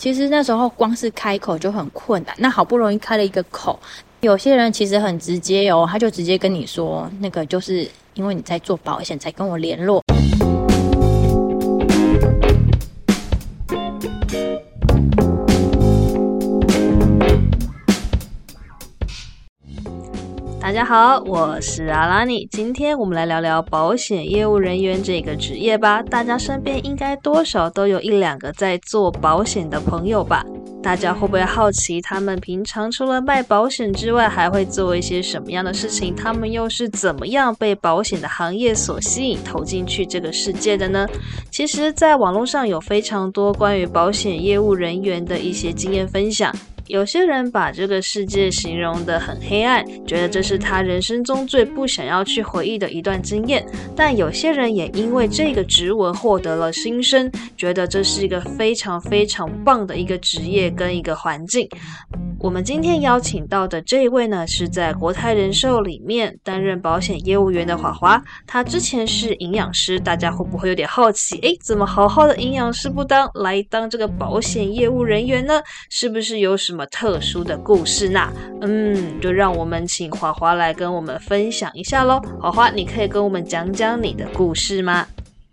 其实那时候光是开口就很困难，那好不容易开了一个口，有些人其实很直接哦，他就直接跟你说，那个就是因为你在做保险才跟我联络。大家好，我是阿拉尼。今天我们来聊聊保险业务人员这个职业吧。大家身边应该多少都有一两个在做保险的朋友吧？大家会不会好奇，他们平常除了卖保险之外，还会做一些什么样的事情？他们又是怎么样被保险的行业所吸引，投进去这个世界的呢？其实，在网络上有非常多关于保险业务人员的一些经验分享。有些人把这个世界形容得很黑暗，觉得这是他人生中最不想要去回忆的一段经验。但有些人也因为这个职文获得了新生，觉得这是一个非常非常棒的一个职业跟一个环境。我们今天邀请到的这一位呢，是在国泰人寿里面担任保险业务员的华华。他之前是营养师，大家会不会有点好奇？诶，怎么好好的营养师不当，来当这个保险业务人员呢？是不是有什么特殊的故事呢？嗯，就让我们请华华来跟我们分享一下喽。华华，你可以跟我们讲讲你的故事吗？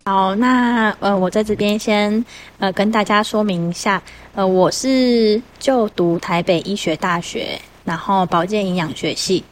好，那呃，我在这边先呃跟大家说明一下，呃，我是就读台北医学大学，然后保健营养学系，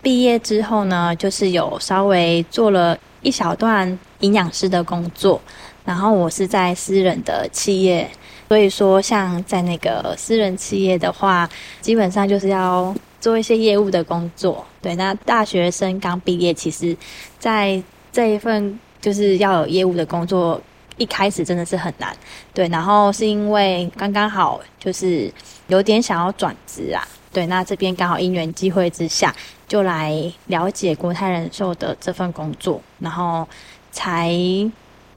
毕业之后呢，就是有稍微做了一小段营养师的工作，然后我是在私人的企业，所以说像在那个私人企业的话，基本上就是要做一些业务的工作。对，那大学生刚毕业，其实在这一份。就是要有业务的工作，一开始真的是很难，对。然后是因为刚刚好就是有点想要转职啊，对。那这边刚好因缘机会之下，就来了解国泰人寿的这份工作，然后才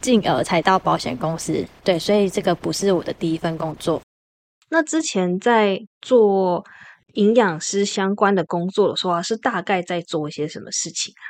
进而才到保险公司，对。所以这个不是我的第一份工作。那之前在做营养师相关的工作的时候，是大概在做一些什么事情啊？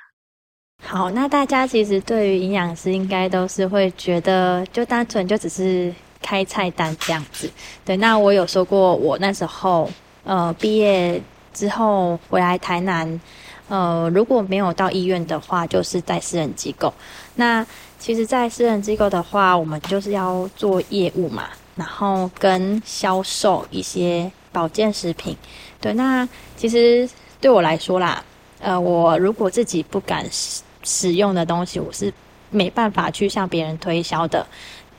好，那大家其实对于营养师应该都是会觉得，就单纯就只是开菜单这样子。对，那我有说过，我那时候呃毕业之后回来台南，呃如果没有到医院的话，就是在私人机构。那其实，在私人机构的话，我们就是要做业务嘛，然后跟销售一些保健食品。对，那其实对我来说啦，呃，我如果自己不敢。使使用的东西我是没办法去向别人推销的，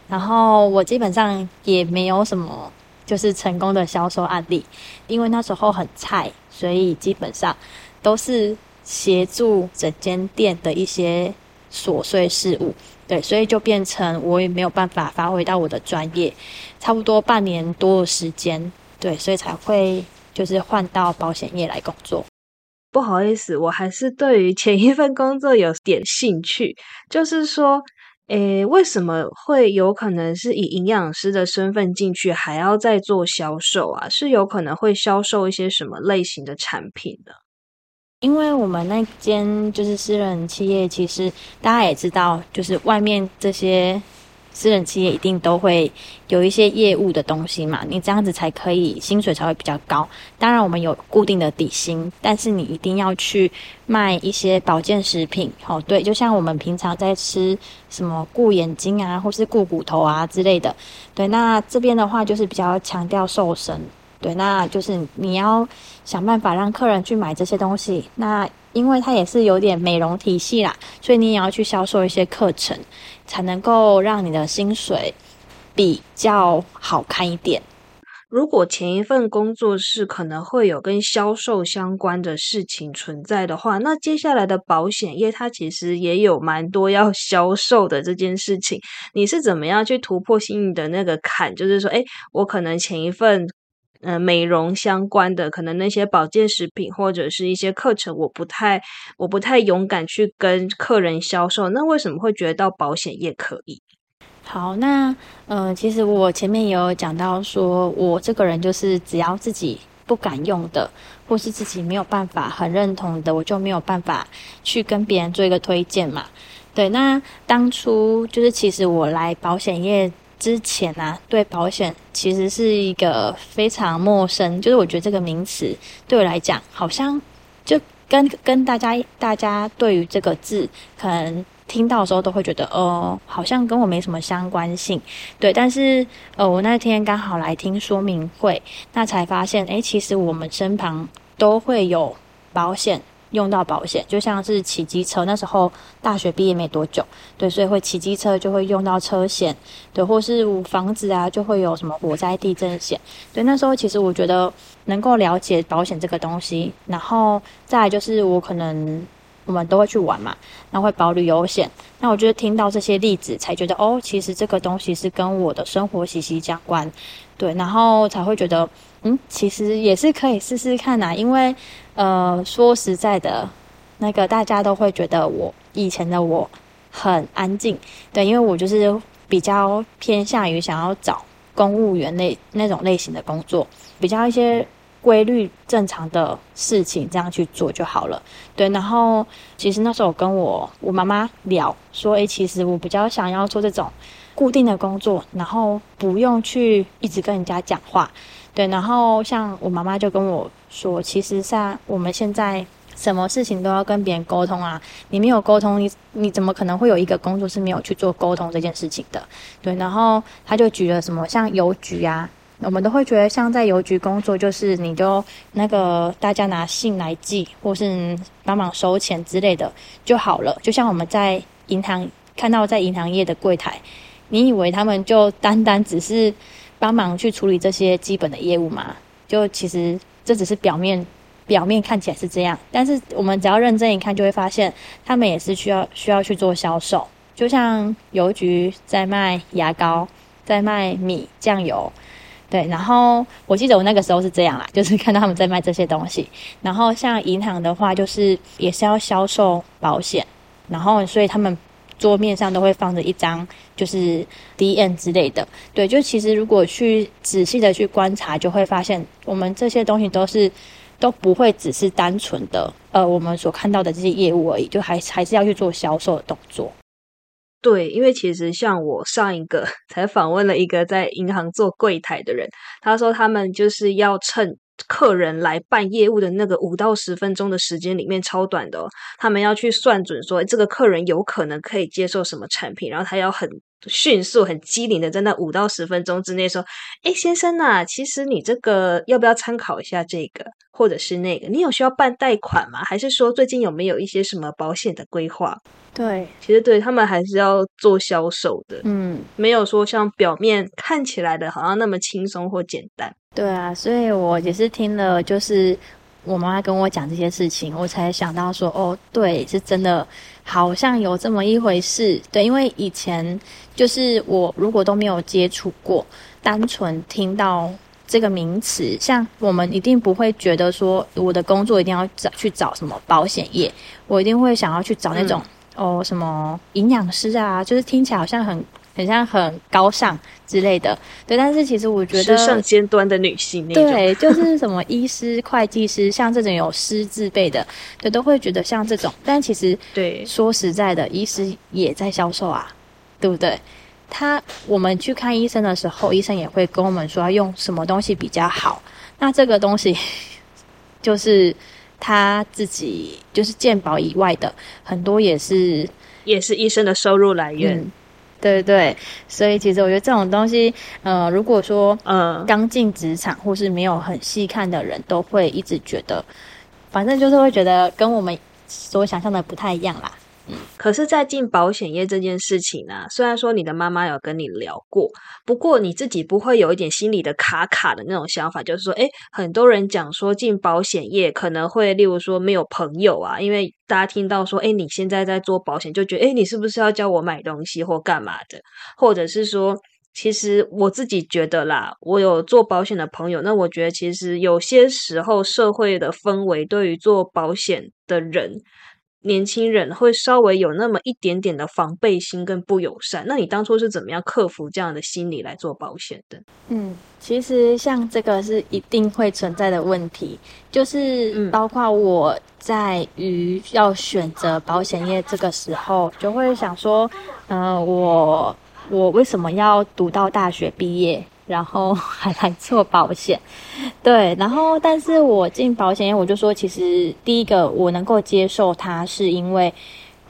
然后我基本上也没有什么就是成功的销售案例，因为那时候很菜，所以基本上都是协助整间店的一些琐碎事务，对，所以就变成我也没有办法发挥到我的专业，差不多半年多的时间，对，所以才会就是换到保险业来工作。不好意思，我还是对于前一份工作有点兴趣。就是说，诶，为什么会有可能是以营养师的身份进去，还要再做销售啊？是有可能会销售一些什么类型的产品呢？因为我们那间就是私人企业，其实大家也知道，就是外面这些。私人企业一定都会有一些业务的东西嘛，你这样子才可以薪水才会比较高。当然我们有固定的底薪，但是你一定要去卖一些保健食品。哦，对，就像我们平常在吃什么顾眼睛啊，或是顾骨头啊之类的。对，那这边的话就是比较强调瘦身。对，那就是你要想办法让客人去买这些东西。那因为它也是有点美容体系啦，所以你也要去销售一些课程。才能够让你的薪水比较好看一点。如果前一份工作是可能会有跟销售相关的事情存在的话，那接下来的保险业它其实也有蛮多要销售的这件事情。你是怎么样去突破心里的那个坎？就是说，哎，我可能前一份。呃，美容相关的，可能那些保健食品或者是一些课程，我不太，我不太勇敢去跟客人销售。那为什么会觉得到保险业可以？好，那呃，其实我前面也有讲到，说我这个人就是只要自己不敢用的，或是自己没有办法很认同的，我就没有办法去跟别人做一个推荐嘛。对，那当初就是其实我来保险业。之前啊，对保险其实是一个非常陌生，就是我觉得这个名词对我来讲，好像就跟跟大家大家对于这个字，可能听到的时候都会觉得，哦，好像跟我没什么相关性，对。但是，呃，我那天刚好来听说明会，那才发现，诶，其实我们身旁都会有保险。用到保险，就像是骑机车，那时候大学毕业没多久，对，所以会骑机车就会用到车险，对，或是房子啊就会有什么火灾、地震险，对，那时候其实我觉得能够了解保险这个东西，然后再来就是我可能我们都会去玩嘛，那会保旅游险，那我觉得听到这些例子才觉得哦，其实这个东西是跟我的生活息息相关，对，然后才会觉得嗯，其实也是可以试试看呐，因为。呃，说实在的，那个大家都会觉得我以前的我很安静，对，因为我就是比较偏向于想要找公务员类那种类型的工作，比较一些规律正常的事情这样去做就好了，对。然后其实那时候跟我我妈妈聊说，诶，其实我比较想要做这种固定的工作，然后不用去一直跟人家讲话。对，然后像我妈妈就跟我说，其实像我们现在什么事情都要跟别人沟通啊，你没有沟通，你你怎么可能会有一个工作是没有去做沟通这件事情的？对，然后他就举了什么像邮局啊，我们都会觉得像在邮局工作，就是你就那个大家拿信来寄，或是帮忙收钱之类的就好了。就像我们在银行看到在银行业的柜台，你以为他们就单单只是。帮忙去处理这些基本的业务嘛？就其实这只是表面，表面看起来是这样，但是我们只要认真一看，就会发现他们也是需要需要去做销售。就像邮局在卖牙膏，在卖米酱油，对。然后我记得我那个时候是这样啦，就是看到他们在卖这些东西。然后像银行的话，就是也是要销售保险，然后所以他们。桌面上都会放着一张，就是 D N 之类的。对，就其实如果去仔细的去观察，就会发现我们这些东西都是都不会只是单纯的呃我们所看到的这些业务而已，就还还是要去做销售的动作。对，因为其实像我上一个 才访问了一个在银行做柜台的人，他说他们就是要趁。客人来办业务的那个五到十分钟的时间里面超短的，哦他们要去算准说这个客人有可能可以接受什么产品，然后他要很迅速、很机灵的在那五到十分钟之内说：“哎，先生呐，其实你这个要不要参考一下这个，或者是那个？你有需要办贷款吗？还是说最近有没有一些什么保险的规划？”对，其实对他们还是要做销售的，嗯，没有说像表面看起来的好像那么轻松或简单。对啊，所以我也是听了，就是我妈妈跟我讲这些事情，我才想到说，哦，对，是真的，好像有这么一回事。对，因为以前就是我如果都没有接触过，单纯听到这个名词，像我们一定不会觉得说我的工作一定要找去找什么保险业，我一定会想要去找那种。哦，什么营养师啊，就是听起来好像很很像很高尚之类的，对。但是其实我觉得，时尚尖端的女性，对，就是什么医师、会计师，像这种有师字辈的，对，都会觉得像这种。但其实，对，说实在的，医师也在销售啊，对不对？他我们去看医生的时候，医生也会跟我们说要用什么东西比较好。那这个东西 就是。他自己就是健保以外的很多也是也是医生的收入来源，对对，所以其实我觉得这种东西，呃，如果说呃刚进职场或是没有很细看的人，都会一直觉得，反正就是会觉得跟我们所想象的不太一样啦。可是，在进保险业这件事情呢，虽然说你的妈妈有跟你聊过，不过你自己不会有一点心里的卡卡的那种想法，就是说，诶，很多人讲说进保险业可能会，例如说没有朋友啊，因为大家听到说，诶，你现在在做保险，就觉得，诶，你是不是要教我买东西或干嘛的？或者是说，其实我自己觉得啦，我有做保险的朋友，那我觉得其实有些时候社会的氛围对于做保险的人。年轻人会稍微有那么一点点的防备心跟不友善，那你当初是怎么样克服这样的心理来做保险的？嗯，其实像这个是一定会存在的问题，就是包括我在于要选择保险业这个时候，就会想说，嗯，我我为什么要读到大学毕业，然后还来做保险？对，然后但是我进保险业，我就说，其实第一个我能够接受它，是因为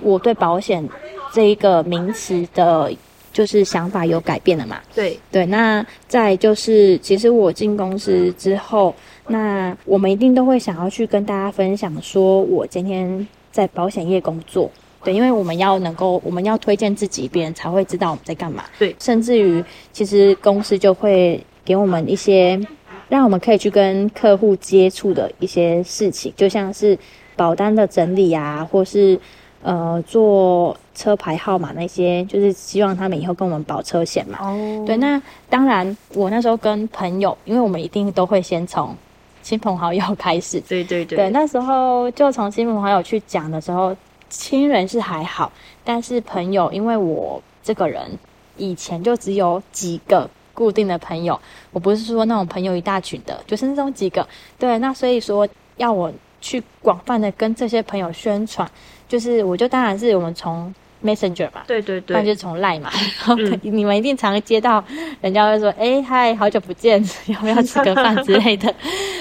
我对保险这一个名词的，就是想法有改变了嘛。对对，那再就是，其实我进公司之后，那我们一定都会想要去跟大家分享，说我今天在保险业工作。对，因为我们要能够，我们要推荐自己，别人才会知道我们在干嘛。对甚至于，其实公司就会给我们一些，让我们可以去跟客户接触的一些事情，就像是保单的整理啊，或是呃做车牌号码那些，就是希望他们以后跟我们保车险嘛。哦对，那当然，我那时候跟朋友，因为我们一定都会先从亲朋好友开始。对对对对，那时候就从亲朋好友去讲的时候，亲人是还好，但是朋友，因为我这个人以前就只有几个固定的朋友，我不是说那种朋友一大群的，就是那种几个。对，那所以说要我去广泛的跟这些朋友宣传，就是我就当然是我们从 Messenger 嘛，对对对，那就对，从赖嘛，然后嗯你们一定常接到人家会说，哎、嗨，好久不见，要不要吃个饭之类的。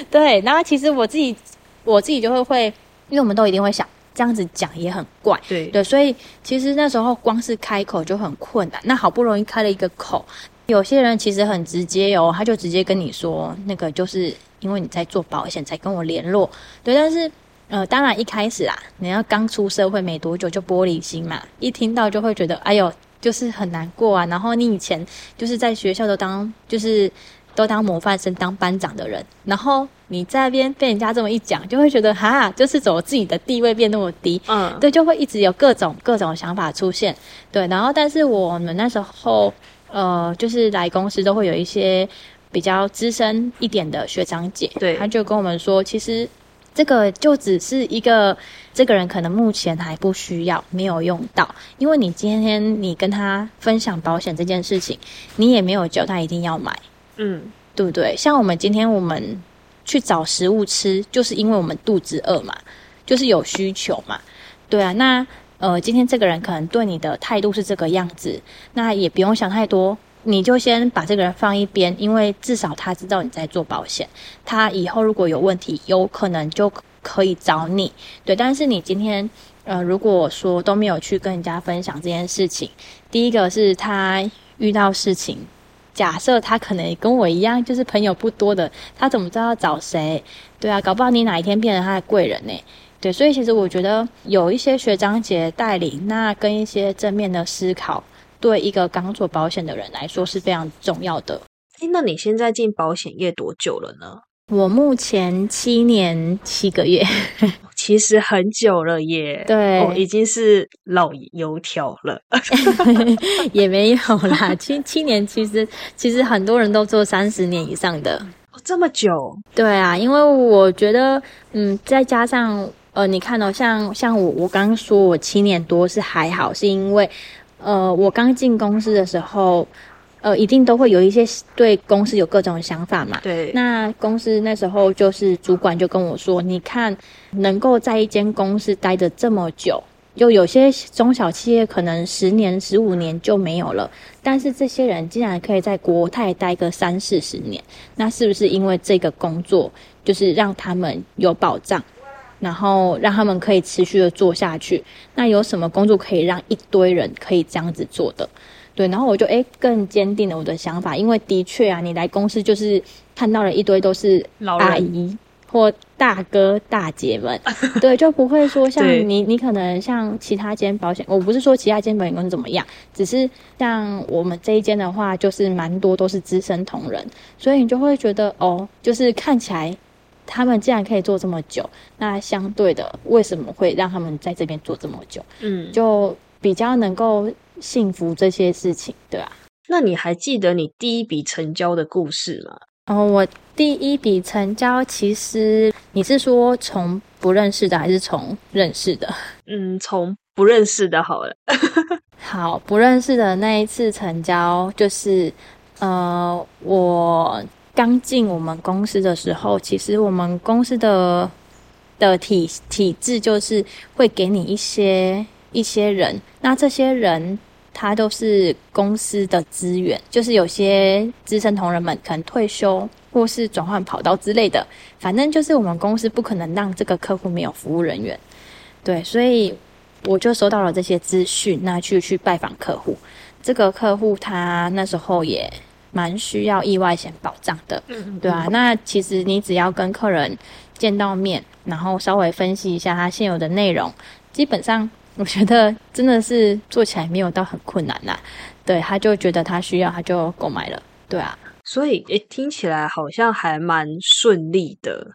对，然后其实我自己我自己就会会，因为我们都一定会想这样子讲也很怪，对对，所以其实那时候光是开口就很困难。那好不容易开了一个口，有些人其实很直接哦，他就直接跟你说，那个就是因为你在做保险才跟我联络，对，但是。呃，当然一开始啊，你要刚出社会没多久就玻璃心嘛，一听到就会觉得，哎呦，就是很难过啊。然后你以前就是在学校都当就是都当模范生、当班长的人，然后你在那边被人家这么一讲，就会觉得哈，就是怎么自己的地位变那么低，嗯，对，就会一直有各种各种想法出现。对，然后但是我们那时候呃，就是来公司都会有一些比较资深一点的学长姐，对他就跟我们说，其实这个就只是一个这个人可能目前还不需要，没有用到，因为你今天你跟他分享保险这件事情，你也没有叫他一定要买。嗯，对不对？像我们今天我们去找食物吃，就是因为我们肚子饿嘛，就是有需求嘛，对啊。那呃，今天这个人可能对你的态度是这个样子，那也不用想太多，你就先把这个人放一边，因为至少他知道你在做保险，他以后如果有问题，有可能就可以找你，对。但是你今天呃，如果说都没有去跟人家分享这件事情，第一个是他遇到事情。假设他可能跟我一样，就是朋友不多的，他怎么知道要找谁？对啊，搞不好你哪一天变成他的贵人呢？对，所以其实我觉得有一些学长姐带领，那跟一些正面的思考，对一个刚做保险的人来说是非常重要的。那你现在进保险业多久了呢？我目前七年七个月，其实很久了耶，对哦，已经是老油条了。也没有啦。七七年其实其实很多人都做三十年以上的，哦，这么久，对啊，因为我觉得，嗯，再加上呃，你看哦，像像我我刚刚说我七年多是还好，是因为呃，我刚进公司的时候，呃，一定都会有一些对公司有各种想法嘛。对，那公司那时候就是主管就跟我说，你看能够在一间公司待的这么久。就有些中小企业可能十年、十五年就没有了，但是这些人竟然可以在国泰待个三四十年，那是不是因为这个工作就是让他们有保障，然后让他们可以持续的做下去？那有什么工作可以让一堆人可以这样子做的？对，然后我就诶更坚定了我的想法，因为的确啊，你来公司就是看到了一堆都是老阿姨或大哥大姐们，对，就不会说像你，你可能像其他间保险，我不是说其他间保险公司怎么样，只是像我们这一间的话，就是蛮多都是资深同仁，所以你就会觉得哦，就是看起来他们既然可以做这么久，那相对的为什么会让他们在这边做这么久，嗯，就比较能够幸福这些事情，对吧、那你还记得你第一笔成交的故事吗？然后我第一笔成交，其实你是说从不认识的还是从认识的？嗯，从不认识的好了。好，不认识的那一次成交，就是呃，我刚进我们公司的时候，其实我们公司的的体体制就是会给你一些一些人，那这些人他都是公司的资源，就是有些资深同仁们可能退休或是转换跑道之类的，反正就是我们公司不可能让这个客户没有服务人员。对，所以我就收到了这些资讯，那去去拜访客户。这个客户他那时候也蛮需要意外险保障的，嗯对啊。那其实你只要跟客人见到面，然后稍微分析一下他现有的内容，基本上我觉得真的是做起来没有到很困难啦。对，他就觉得他需要，他就购买了。对啊，所以诶，听起来好像还蛮顺利的。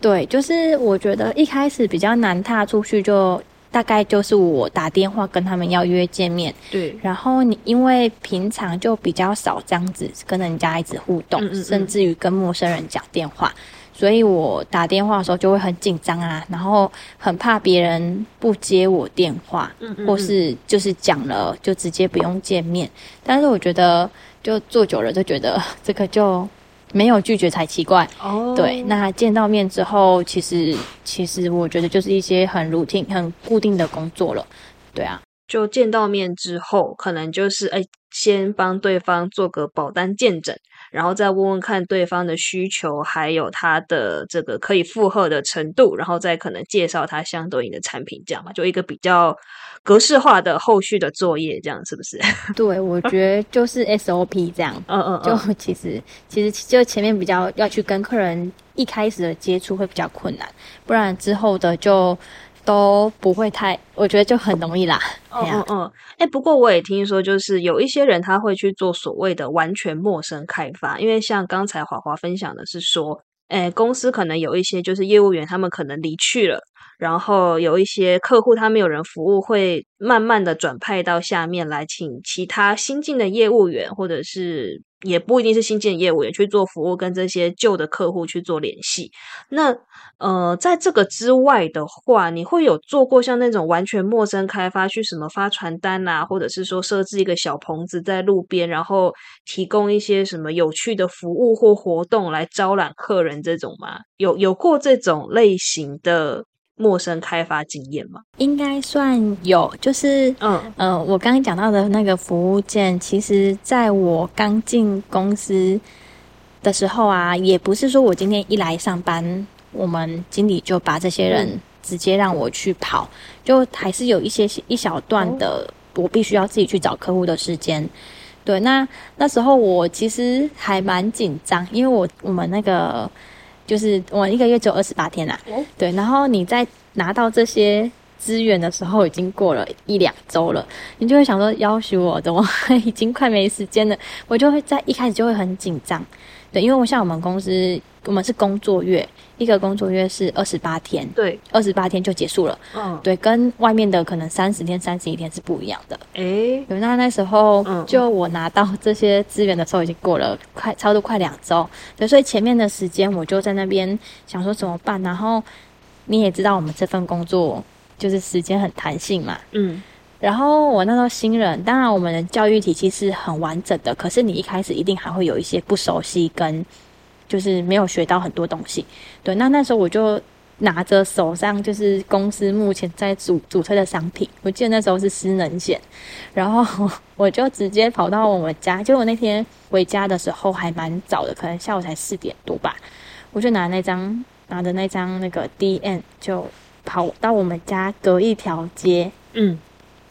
对，就是我觉得一开始比较难踏出去，就大概就是我打电话跟他们要约见面，对，然后你因为平常就比较少这样子跟人家一直互动，嗯嗯嗯甚至于跟陌生人讲电话，所以我打电话的时候就会很紧张啊，然后很怕别人不接我电话，嗯嗯或是就是讲了就直接不用见面。但是我觉得就做久了就觉得这个就没有拒绝才奇怪。哦对，那见到面之后，其实其实我觉得就是一些很 routine、很固定的工作了。对啊，就见到面之后，可能就是哎，先帮对方做个保单见诊，然后再问问看对方的需求，还有他的这个可以负荷的程度，然后再可能介绍他相对应的产品，这样嘛，就一个比较格式化的后续的作业，这样是不是？对，我觉得就是 SOP 这样。嗯嗯就其实其实就前面比较要去跟客人一开始的接触会比较困难，不然之后的就都不会太，我觉得就很容易啦。嗯嗯，哎、不过我也听说，就是有一些人他会去做所谓的完全陌生开发，因为像刚才华华分享的是说，哎，公司可能有一些就是业务员，他们可能离去了，然后有一些客户他们有人服务，会慢慢的转派到下面来，请其他新进的业务员，或者是也不一定是新建业务员去做服务，跟这些旧的客户去做联系。那呃，在这个之外的话，你会有做过像那种完全陌生开发，去什么发传单啊，或者是说设置一个小棚子在路边，然后提供一些什么有趣的服务或活动来招揽客人这种吗？有有过这种类型的陌生开发经验吗？应该算有，就是嗯呃，我刚刚讲到的那个服务件，其实在我刚进公司的时候啊，也不是说我今天一来上班，我们经理就把这些人嗯直接让我去跑，就还是有一些一小段的，我必须要自己去找客户的时间。对，那那时候我其实还蛮紧张，因为我我们那个就是我一个月只有二十八天啦、哦对，然后你在拿到这些资源的时候，已经过了一两周了，你就会想说，要求我怎么 已经快没时间了？我就会在一开始就会很紧张，对，因为我像我们公司，我们是工作月，一个工作月是二十八天，对，二十八天就结束了，嗯，对，跟外面的可能三十天、三十一天是不一样的。诶，对，那那时候嗯就我拿到这些资源的时候，已经过了快差不多快两周，对，所以前面的时间我就在那边想说怎么办，然后你也知道我们这份工作就是时间很弹性嘛，嗯，然后我那时候新人，当然我们的教育体系是很完整的，可是你一开始一定还会有一些不熟悉跟就是没有学到很多东西。对，那那时候我就拿着手上就是公司目前在主主推的商品，我记得那时候是失能险，然后 我就直接跑到我们家，结果那天回家的时候还蛮早的，可能下午才四点多吧，我就拿那张拿着那张那个 D N 就跑到我们家隔一条街。嗯，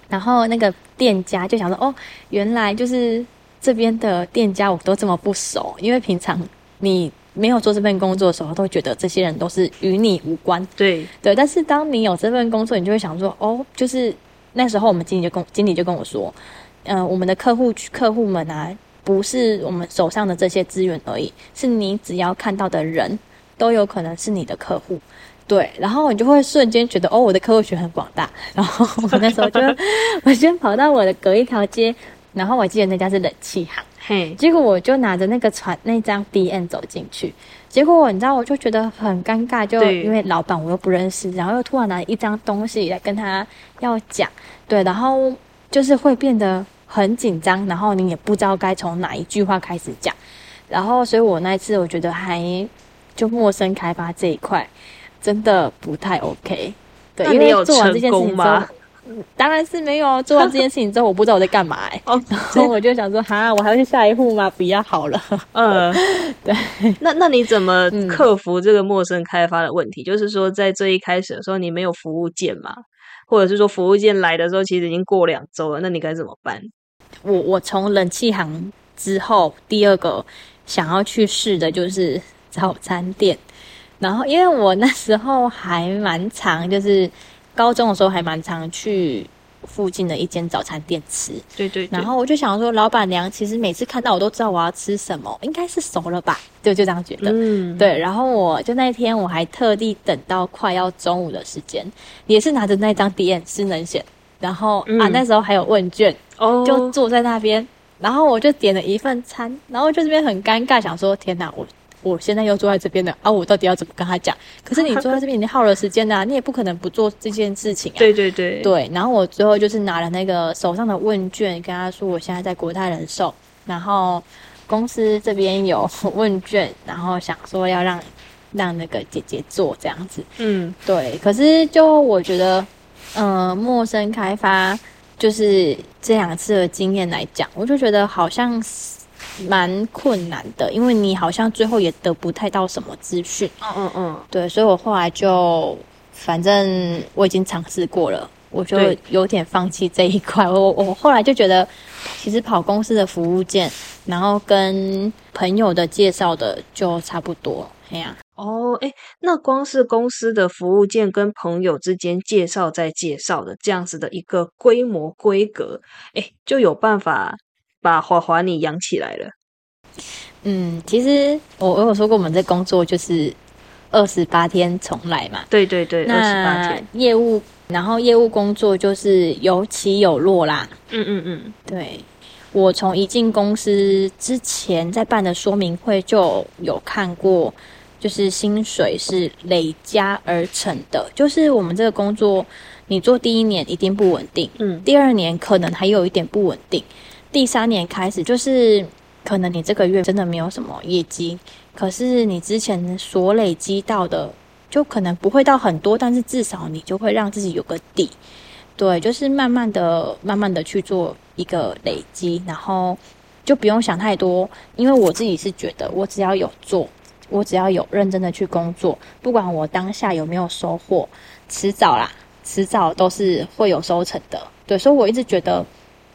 然后那个店家就想说，哦，原来就是这边的店家我都这么不熟，因为平常你没有做这份工作的时候，都会觉得这些人都是与你无关，对，对。但是当你有这份工作，你就会想说，哦，就是那时候我们经理就跟经理就跟我说，呃，我们的客户客户们啊，不是我们手上的这些资源而已，是你只要看到的人都有可能是你的客户。对，然后你就会瞬间觉得，哦，我的客户群很广大。然后我那时候就，我先跑到我的隔一条街，然后我记得那家是冷气行，嘿，结果我就拿着那个传那张 D N 走进去，结果你知道，我就觉得很尴尬，就因为老板我又不认识，然后又突然拿一张东西来跟他要讲，对，然后就是会变得很紧张，然后你也不知道该从哪一句话开始讲，然后所以我那一次我觉得还就陌生开发这一块真的不太 OK，对，因为做完这件事情之后吗，当然是没有。做完这件事情之后，我不知道我在干嘛 所以我就想说，哈，我还要去下一户吗？不要好了。嗯，对。那那你怎么嗯克服这个陌生开发的问题？就是说，在最一开始的时候，你没有服务件嘛，或者是说服务件来的时候，其实已经过两周了，那你该怎么办？我我从冷气行之后，第二个想要去试的就是早餐店。然后，因为我那时候还蛮常，就是高中的时候还蛮常去附近的一间早餐店吃。对对然后我就想说，老板娘其实每次看到我都知道我要吃什么，应该是熟了吧？就就这样觉得。嗯，对，然后我就那一天我还特地等到快要中午的时间，也是拿着那张点失能险，然后、啊嗯那时候还有问卷，哦，就坐在那边，然后我就点了一份餐，然后就这边很尴尬，想说天哪，我我现在又坐在这边了啊，我到底要怎么跟他讲？可是你 坐在这边已经耗了时间呐、你也不可能不做这件事情啊。对对对，对，然后我最后就是拿了那个手上的问卷，跟他说我现在在国泰人寿，然后公司这边有问卷，然后想说要让让那个姐姐做这样子。嗯对，可是就我觉得，呃，陌生开发就是这两次的经验来讲，我就觉得好像是蛮困难的，因为你好像最后也得不太到什么资讯。嗯嗯嗯，对，所以我后来就反正我已经尝试过了，我就有点放弃这一块。我我后来就觉得，其实跑公司的服务件，然后跟朋友的介绍的就差不多。哎呀、哦，哎，那光是公司的服务件跟朋友之间介绍再介绍的这样子的一个规模规格，哎，就有办法把华华你养起来了。嗯，其实我我有说过，我们这工作就是二十八天重来嘛。对对对，二十八天。业务，然后业务工作就是有起有落啦。嗯嗯嗯，对，我从一进公司之前在办的说明会就有看过，就是薪水是累加而成的，就是我们这个工作，你做第一年一定不稳定，嗯第二年可能还有一点不稳定，第三年开始就是可能你这个月真的没有什么业绩，可是你之前所累积到的就可能不会到很多，但是至少你就会让自己有个底。对，就是慢慢的、慢慢的去做一个累积，然后就不用想太多，因为我自己是觉得，我只要有做，我只要有认真的去工作，不管我当下有没有收获，迟早啦，迟早都是会有收成的。对，所以我一直觉得，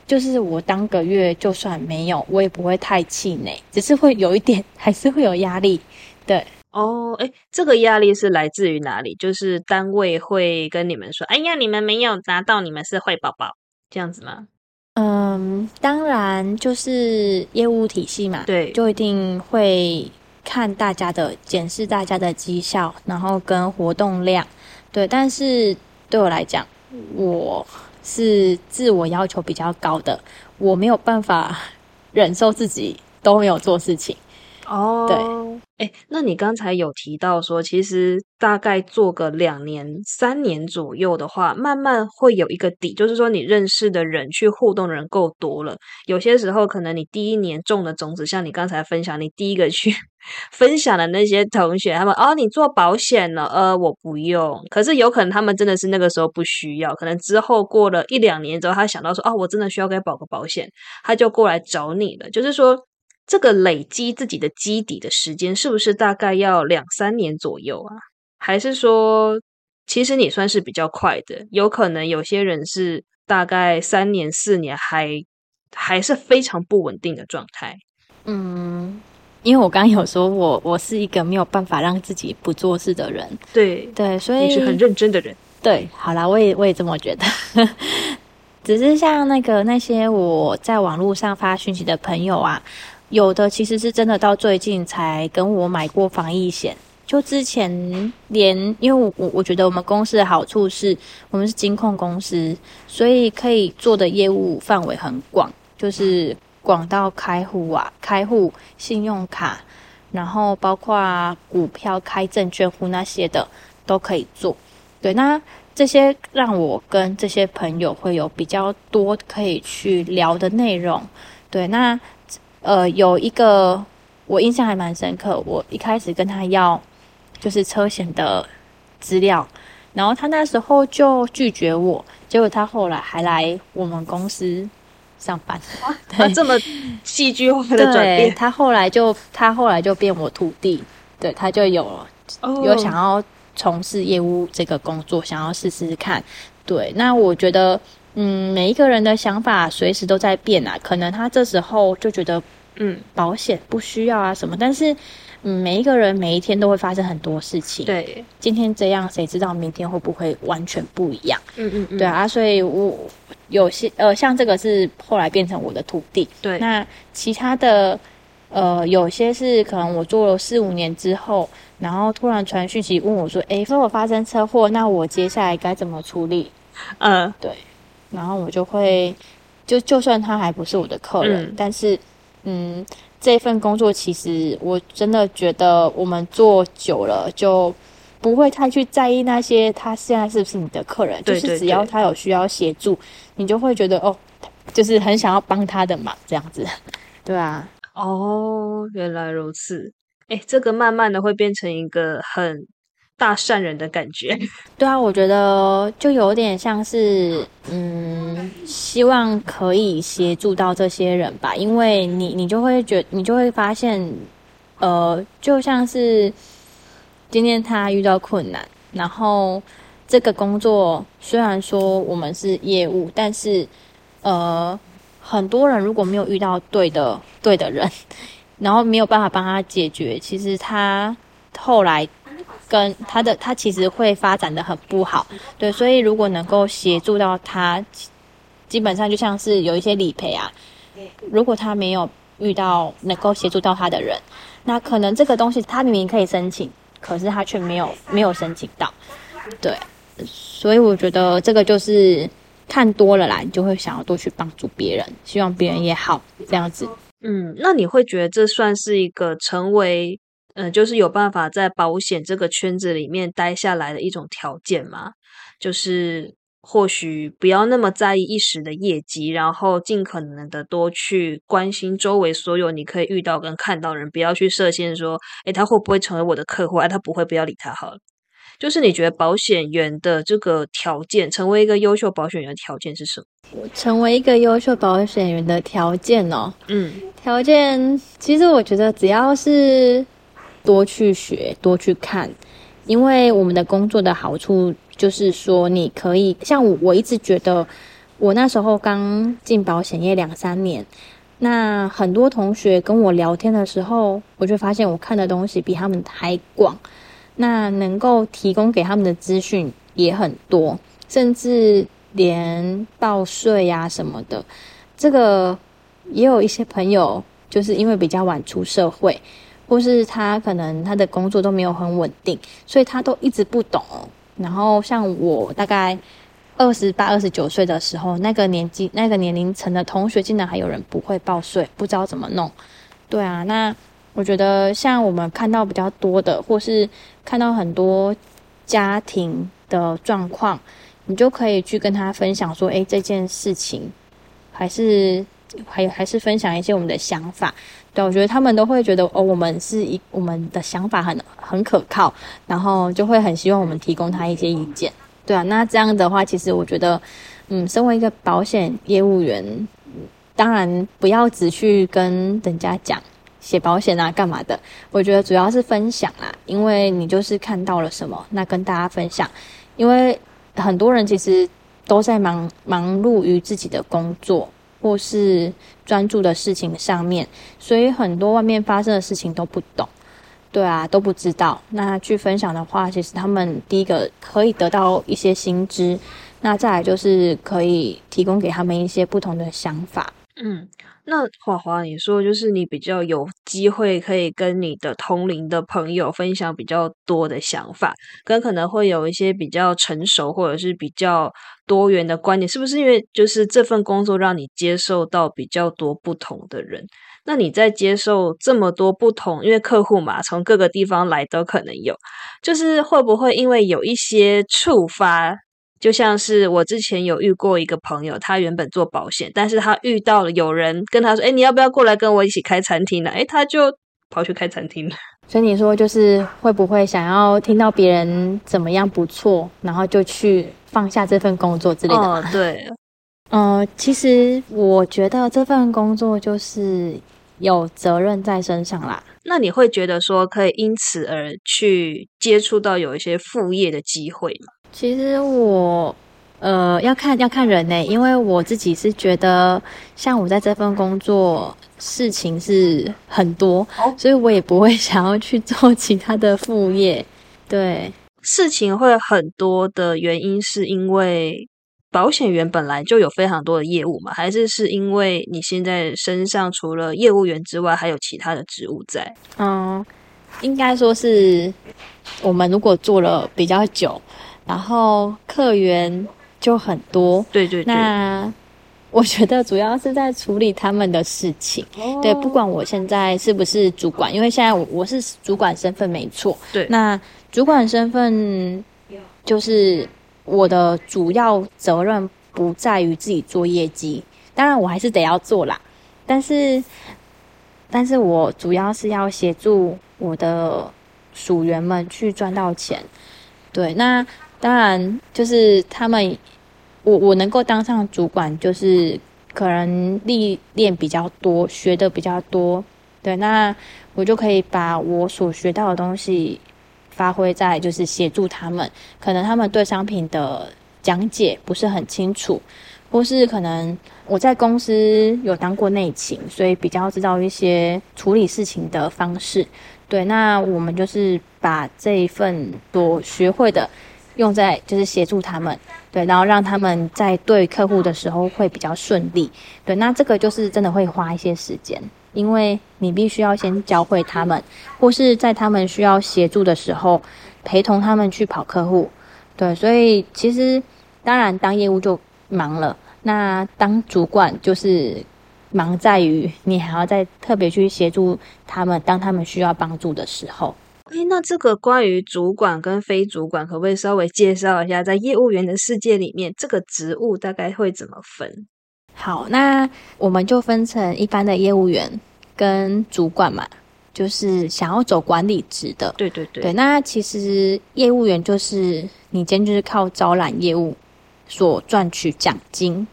就是我当个月就算没有，我也不会太气馁，只是会有一点，还是会有压力。对，哦，哎，这个压力是来自于哪里？就是单位会跟你们说：“哎呀，你们没有拿到，你们是坏宝宝。”这样子吗？嗯，当然就是业务体系嘛，对就一定会看大家的检视大家的绩效，然后跟活动量，对。但是对我来讲，我是自我要求比较高的，我没有办法忍受自己都没有做事情。哦，对，哎，那你刚才有提到说，其实大概做个两年、三年左右的话，慢慢会有一个底，就是说你认识的人、去互动的人够多了。有些时候，可能你第一年种的种子，像你刚才分享，你第一个去分享的那些同学，他们哦，你做保险了，呃，我不用。可是有可能他们真的是那个时候不需要，可能之后过了一两年之后，他想到说，哦，我真的需要该保个保险，他就过来找你了。就是说。这个累积自己的基底的时间，是不是大概要两三年左右啊？还是说，其实你算是比较快的？有可能有些人是大概三年、四年还还是非常不稳定的状态。嗯，因为我刚刚有说我我是一个没有办法让自己不做事的人，对，对，所以你是很认真的人。对，好啦，我也我也这么觉得。只是像那个那些我在网络上发讯息的朋友啊，有的其实是真的到最近才跟我买过防疫险。就之前连，因为我我我觉得我们公司的好处是我们是金控公司，所以可以做的业务范围很广，就是广到开户啊、开户信用卡，然后包括股票开证券户那些的都可以做。对，那这些让我跟这些朋友会有比较多可以去聊的内容。对，那呃有一个我印象还蛮深刻，我一开始跟他要就是车险的资料，然后他那时候就拒绝我，结果他后来还来我们公司上班，啊，这么戏剧化的转变，他后来就他后来就变我徒弟，对他就有哦有想要从事业务这个工作，想要试试看。对，那我觉得，嗯，每一个人的想法随时都在变啊。可能他这时候就觉得嗯，保险不需要啊什么，但是，嗯，每一个人每一天都会发生很多事情。，对，今天这样，谁知道明天会不会完全不一样？嗯嗯嗯，对啊，所以我有些呃，像这个是后来变成我的徒弟，对，那其他的，呃，有些是可能我做了四五年之后，然后突然传讯息问我说：“诶，说我发生车祸，那我接下来该怎么处理？嗯，？”对。然后我就会，就就算他还不是我的客人，嗯。但是，嗯，这份工作其实我真的觉得我们做久了就。不会太去在意那些他现在是不是你的客人，对对就是只要他有需要协助，你就会觉得哦，就是很想要帮他的忙这样子，对啊，哦，原来如此，哎，这个慢慢的会变成一个很大善人的感觉，对啊，我觉得就有点像是，嗯，希望可以协助到这些人吧，因为你你就会觉，你就会发现，呃，就像是今天他遇到困难，然后这个工作虽然说我们是业务，但是呃，很多人如果没有遇到对的对的人，然后没有办法帮他解决，其实他后来跟他的他其实会发展的很不好，对，所以如果能够协助到他，基本上就像是有一些理赔啊，如果他没有遇到能够协助到他的人，那可能这个东西他明明可以申请，可是他却没有没有申请到，对，所以我觉得这个就是看多了啦，你就会想要多去帮助别人，希望别人也好，这样子。嗯，那你会觉得这算是一个成为，嗯、就是有办法在保险这个圈子里面待下来的一种条件嘛？就是或许不要那么在意一时的业绩，然后尽可能的多去关心周围所有你可以遇到跟看到人，不要去设限说，诶，他会不会成为我的客户？啊，他不会，不要理他好了。就是你觉得保险员的这个条件，成为一个优秀保险员的条件是什么？成为一个优秀保险员的条件哦，嗯，条件其实我觉得只要是多去学、多去看，因为我们的工作的好处就是说，你可以像我，我一直觉得我那时候刚进保险业两三年，那很多同学跟我聊天的时候，我就发现我看的东西比他们还广，那能够提供给他们的资讯也很多，甚至连报税呀、什么的，这个也有一些朋友就是因为比较晚出社会，或是他可能他的工作都没有很稳定，所以他都一直不懂。然后像我大概二十八、二十九岁的时候，那个年纪、那个年龄层的同学，竟然还有人不会报税，不知道怎么弄。对啊，那我觉得像我们看到比较多的，或是看到很多家庭的状况，你就可以去跟他分享说，诶，这件事情还是还还是分享一些我们的想法。对，我觉得他们都会觉得哦，我们是一我们的想法很很可靠，然后就会很希望我们提供他一些意见。对啊，那这样的话，其实我觉得，嗯，身为一个保险业务员，当然不要只去跟人家讲写保险啊干嘛的，我觉得主要是分享啦，因为你就是看到了什么，那跟大家分享，因为很多人其实都在忙忙碌于自己的工作或是专注的事情上面，所以很多外面发生的事情都不懂。对啊，都不知道。那去分享的话，其实他们第一个可以得到一些新知，那再来就是可以提供给他们一些不同的想法。嗯，那华华，你说就是你比较有机会可以跟你的同龄的朋友分享比较多的想法，跟可能会有一些比较成熟或者是比较多元的观点，是不是因为就是这份工作让你接受到比较多不同的人？那你在接受这么多不同，因为客户嘛，从各个地方来都可能有，就是会不会因为有一些触发？就像是我之前有遇过一个朋友，他原本做保险，但是他遇到了有人跟他说：“哎，你要不要过来跟我一起开餐厅呢？”哎，他就跑去开餐厅了。所以你说就是会不会想要听到别人怎么样不错，然后就去放下这份工作之类的。哦，对，呃，其实我觉得这份工作就是有责任在身上啦。那你会觉得说可以因此而去接触到有一些副业的机会吗？其实我呃要看要看人呢，因为我自己是觉得，像我在这份工作事情是很多，所以我也不会想要去做其他的副业。对，事情会很多的原因是因为保险员本来就有非常多的业务嘛，还是是因为你现在身上除了业务员之外，还有其他的职务在？嗯，应该说是我们如果做了比较久。然后客源就很多，对对对。那我觉得主要是在处理他们的事情，对，不管我现在是不是主管，因为现在我我是主管身份没错，对。那主管身份就是我的主要责任不在于自己做业绩，当然我还是得要做啦，但是，但是我主要是要协助我的属员们去赚到钱，对，那。当然，就是他们，我我能够当上主管，就是可能历练比较多，学的比较多，对，那我就可以把我所学到的东西发挥在，就是协助他们。可能他们对商品的讲解不是很清楚，或是可能我在公司有当过内勤，所以比较知道一些处理事情的方式。对，那我们就是把这一份所学会的。用在就是协助他们，对，然后让他们在对客户的时候会比较顺利，对，那这个就是真的会花一些时间，因为你必须要先教会他们，或是在他们需要协助的时候陪同他们去跑客户，对，所以其实当然当业务就忙了，那当主管就是忙在于你还要再特别去协助他们，当他们需要帮助的时候。哎，那这个关于主管跟非主管，可不可以稍微介绍一下，在业务员的世界里面，这个职务大概会怎么分？好，那我们就分成一般的业务员跟主管嘛，就是想要走管理职的。对对对。对，那其实业务员就是你今天就是靠招揽业务所赚取奖金。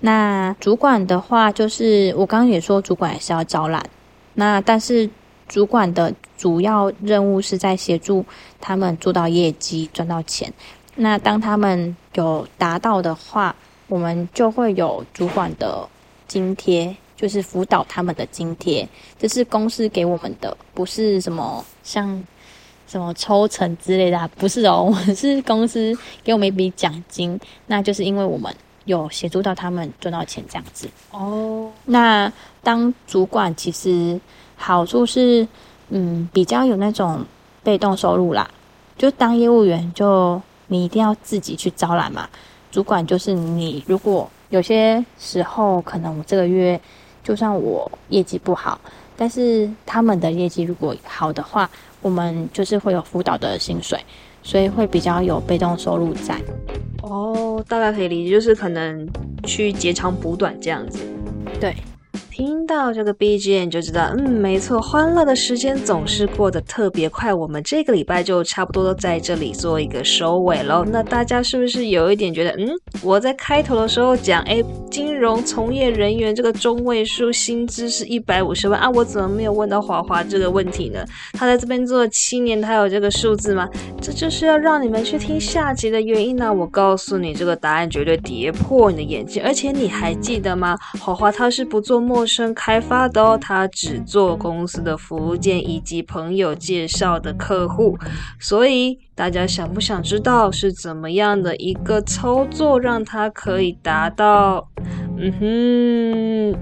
那主管的话，就是我刚刚也说，主管也是要招揽。那但是。主管的主要任务是在协助他们做到业绩、赚到钱。那当他们有达到的话，我们就会有主管的津贴，就是辅导他们的津贴。这是公司给我们的，不是什么像什么抽成之类的，不是哦。我们是公司给我们一笔奖金，那就是因为我们有协助到他们赚到钱这样子。哦，那当主管其实。好处是，嗯，比较有那种被动收入啦。就当业务员，就你一定要自己去招揽嘛。主管就是你，如果有些时候可能我这个月就算我业绩不好，但是他们的业绩如果好的话，我们就是会有辅导的薪水，所以会比较有被动收入在。哦，大概可以理解，就是可能去截长补短这样子。对。听到这个 BGM 就知道，嗯，没错，欢乐的时间总是过得特别快。我们这个礼拜就差不多都在这里做一个收尾喽。那大家是不是有一点觉得，嗯，我在开头的时候讲，哎，金融从业人员这个中位数薪资是一百五十万啊，我怎么没有问到华华这个问题呢？他在这边做了七年，他有这个数字吗？这就是要让你们去听下集的原因呢。我告诉你，这个答案绝对跌破你的眼睛。而且你还记得吗？华华他是不做生开发的哦，他只做公司的服务件以及朋友介绍的客户，所以大家想不想知道是怎么样的一个操作，让它可以达到？嗯哼，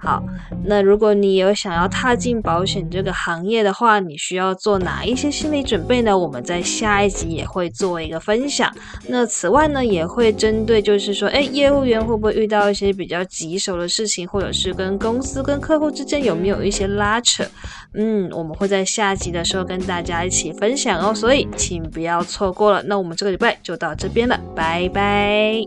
好，那如果你有想要踏进保险这个行业的话，你需要做哪一些心理准备呢？我们在下一集也会做一个分享。那此外呢，也会针对就是说，哎，业务员会不会遇到一些比较棘手的事情，或者是跟公司跟客户之间有没有一些拉扯？嗯，我们会在下集的时候跟大家一起分享哦，所以请不要错过了。那我们这个礼拜就到这边了，拜拜。